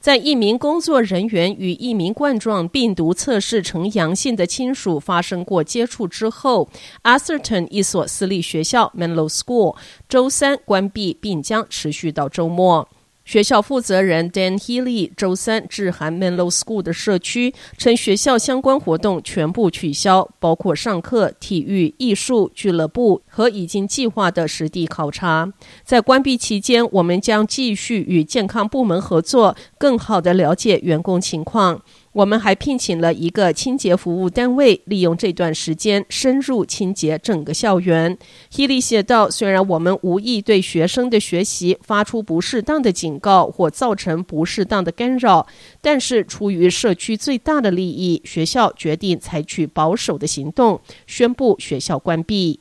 在一名工作人员与一名冠状病毒测试呈阳性的亲属发生过接触之后阿瑟顿一所私立学校 Menlo School 周三关闭，并将持续到周末。学校负责人 Dan Healy 周三致函 Menlo School 的社区，称学校相关活动全部取消，包括上课、体育、艺术、俱乐部和已经计划的实地考察。在关闭期间，我们将继续与健康部门合作，更好地了解员工情况。我们还聘请了一个清洁服务单位，利用这段时间深入清洁整个校园。希利写道：“虽然我们无意对学生的学习发出不适当的警告或造成不适当的干扰，但是出于社区最大的利益，学校决定采取保守的行动，宣布学校关闭。”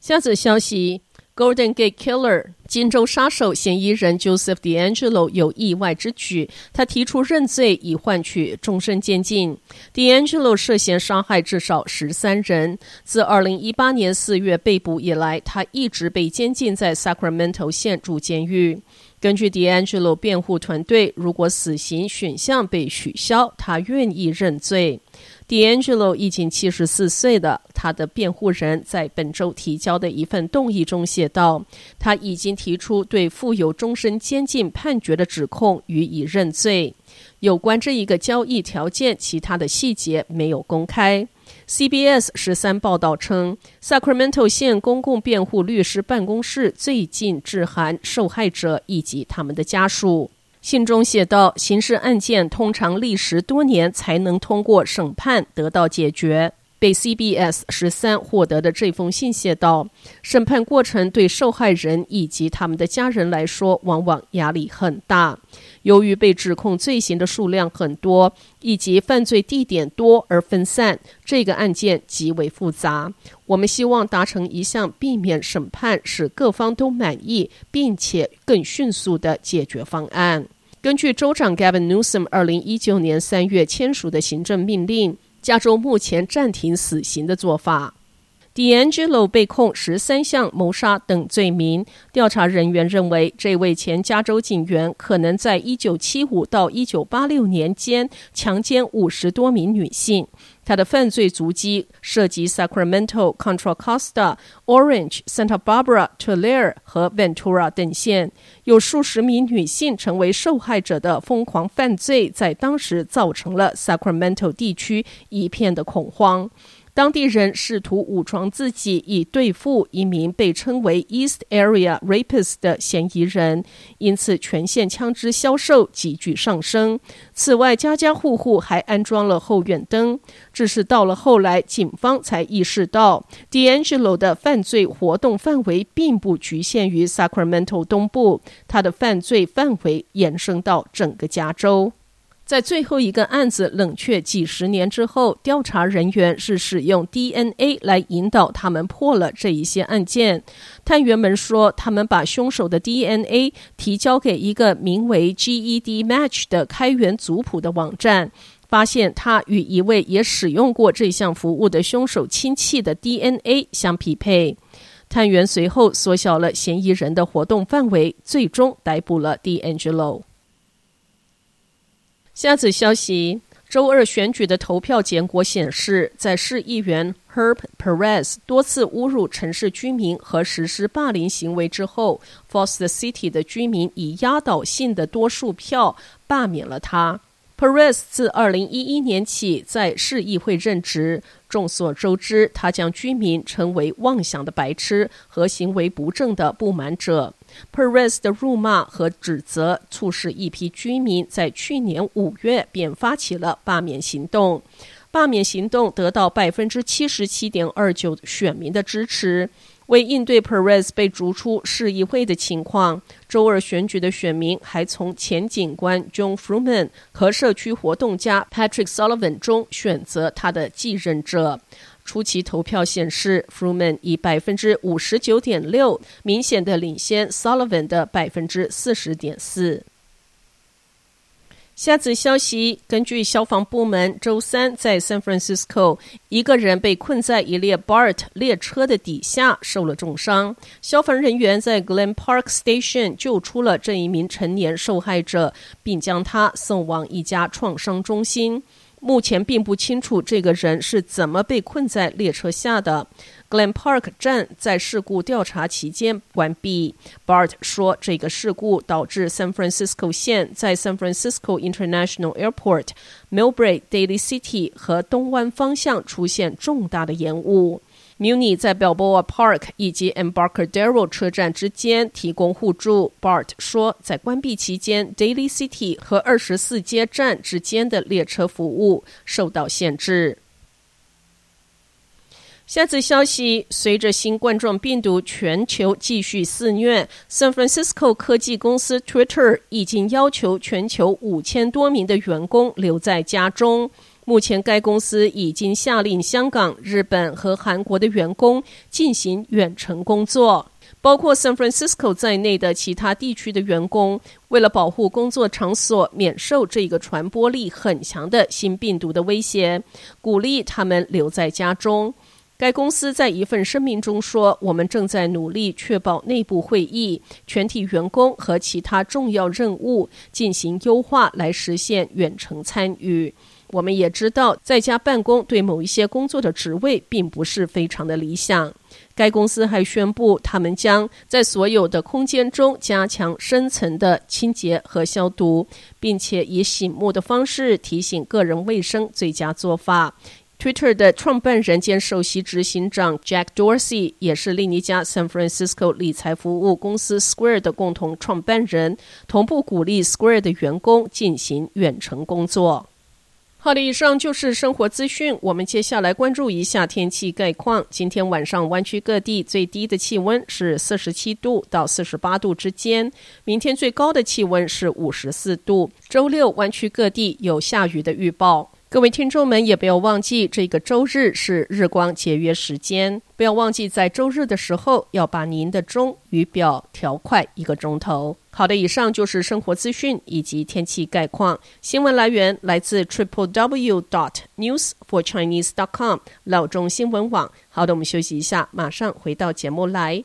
下则消息。Golden Gate Killer 金州杀手嫌疑人 Joseph DeAngelo 有意外之举，他提出认罪以换取终身监禁。DeAngelo 涉嫌伤害至少十三人，自二零一八年四月被捕以来，他一直被监禁在 Sacramento 县主监狱。根据 DeAngelo 辩护团队，如果死刑选项被取消，他愿意认罪。DeAngelo 已经七十四岁了。他的辩护人在本周提交的一份动议中写道：“他已经提出对负有终身监禁判决的指控予以认罪。有关这一个交易条件，其他的细节没有公开。” CBS 十三报道称，Sacramento 县公共辩护律师办公室最近致函受害者以及他们的家属。信中写道：“刑事案件通常历时多年才能通过审判得到解决。”被 CBS 十三获得的这封信写道：“审判过程对受害人以及他们的家人来说，往往压力很大。由于被指控罪行的数量很多，以及犯罪地点多而分散，这个案件极为复杂。我们希望达成一项避免审判使各方都满意，并且更迅速的解决方案。”根据州长 Gavin Newsom 二零一九年三月签署的行政命令，加州目前暂停死刑的做法。D'Angelo 被控十三项谋杀等罪名。调查人员认为，这位前加州警员可能在一九七五到一九八六年间强奸五十多名女性。他的犯罪足迹涉及 Sacramento、Contra Costa、Orange、Santa Barbara、Tulare 和 Ventura 等县，有数十名女性成为受害者的疯狂犯罪，在当时造成了 Sacramento 地区一片的恐慌。当地人试图武装自己，以对付一名被称为 East Area Rapist 的嫌疑人，因此全县枪支销售急剧上升。此外，家家户户还安装了后院灯。只是到了后来，警方才意识到，D'Angelo 的犯罪活动范围并不局限于 Sacramento 东部，他的犯罪范围延伸到整个加州。在最后一个案子冷却几十年之后，调查人员是使用 DNA 来引导他们破了这一些案件。探员们说，他们把凶手的 DNA 提交给一个名为 GED Match 的开源族谱的网站，发现他与一位也使用过这项服务的凶手亲戚的 DNA 相匹配。探员随后缩小了嫌疑人的活动范围，最终逮捕了 D'Angelo。下次消息，周二选举的投票结果显示，在市议员 Herb Perez 多次侮辱城市居民和实施霸凌行为之后，Foster City 的居民以压倒性的多数票罢免了他。Perez 自二零一一年起在市议会任职。众所周知，他将居民称为“妄想的白痴”和行为不正的不满者。Perez 的辱骂和指责促使一批居民在去年五月便发起了罢免行动。罢免行动得到百分之七十七点二九选民的支持。为应对 Perez 被逐出市议会的情况，周二选举的选民还从前警官 John Fruman 和社区活动家 Patrick Sullivan 中选择他的继任者。初期投票显示，Fruman 以百分之五十九点六明显的领先 Sullivan 的百分之四十点四。下则消息，根据消防部门，周三在 San Francisco，一个人被困在一列 BART 列车的底下，受了重伤。消防人员在 Glen Park Station 救出了这一名成年受害者，并将他送往一家创伤中心。目前并不清楚这个人是怎么被困在列车下的。Glen Park 站在事故调查期间关闭。Bart 说，这个事故导致 San Francisco 线在 San Francisco International Airport、Millbrae Daly City 和东湾方向出现重大的延误。Muni 在 Balboa Park 以及 Embarcadero 车站之间提供互助。Bart 说，在关闭期间，Daily City 和二十四街站之间的列车服务受到限制。下次消息，随着新冠状病毒全球继续肆虐，San Francisco 科技公司 Twitter 已经要求全球五千多名的员工留在家中。目前，该公司已经下令香港、日本和韩国的员工进行远程工作，包括 San Francisco 在内的其他地区的员工，为了保护工作场所免受这个传播力很强的新病毒的威胁，鼓励他们留在家中。该公司在一份声明中说：“我们正在努力确保内部会议、全体员工和其他重要任务进行优化，来实现远程参与。”我们也知道，在家办公对某一些工作的职位并不是非常的理想。该公司还宣布，他们将在所有的空间中加强深层的清洁和消毒，并且以醒目的方式提醒个人卫生最佳做法。Twitter 的创办人兼首席执行长 Jack Dorsey 也是另一家 San Francisco 理财服务公司 Square 的共同创办人，同步鼓励 Square 的员工进行远程工作。好的，以上就是生活资讯。我们接下来关注一下天气概况。今天晚上湾区各地最低的气温是四十七度到四十八度之间，明天最高的气温是五十四度。周六湾区各地有下雨的预报。各位听众们，也不要忘记，这个周日是日光节约时间。不要忘记，在周日的时候要把您的钟与表调快一个钟头。好的，以上就是生活资讯以及天气概况。新闻来源来自 triple w dot news for chinese dot com 老中新闻网。好的，我们休息一下，马上回到节目来。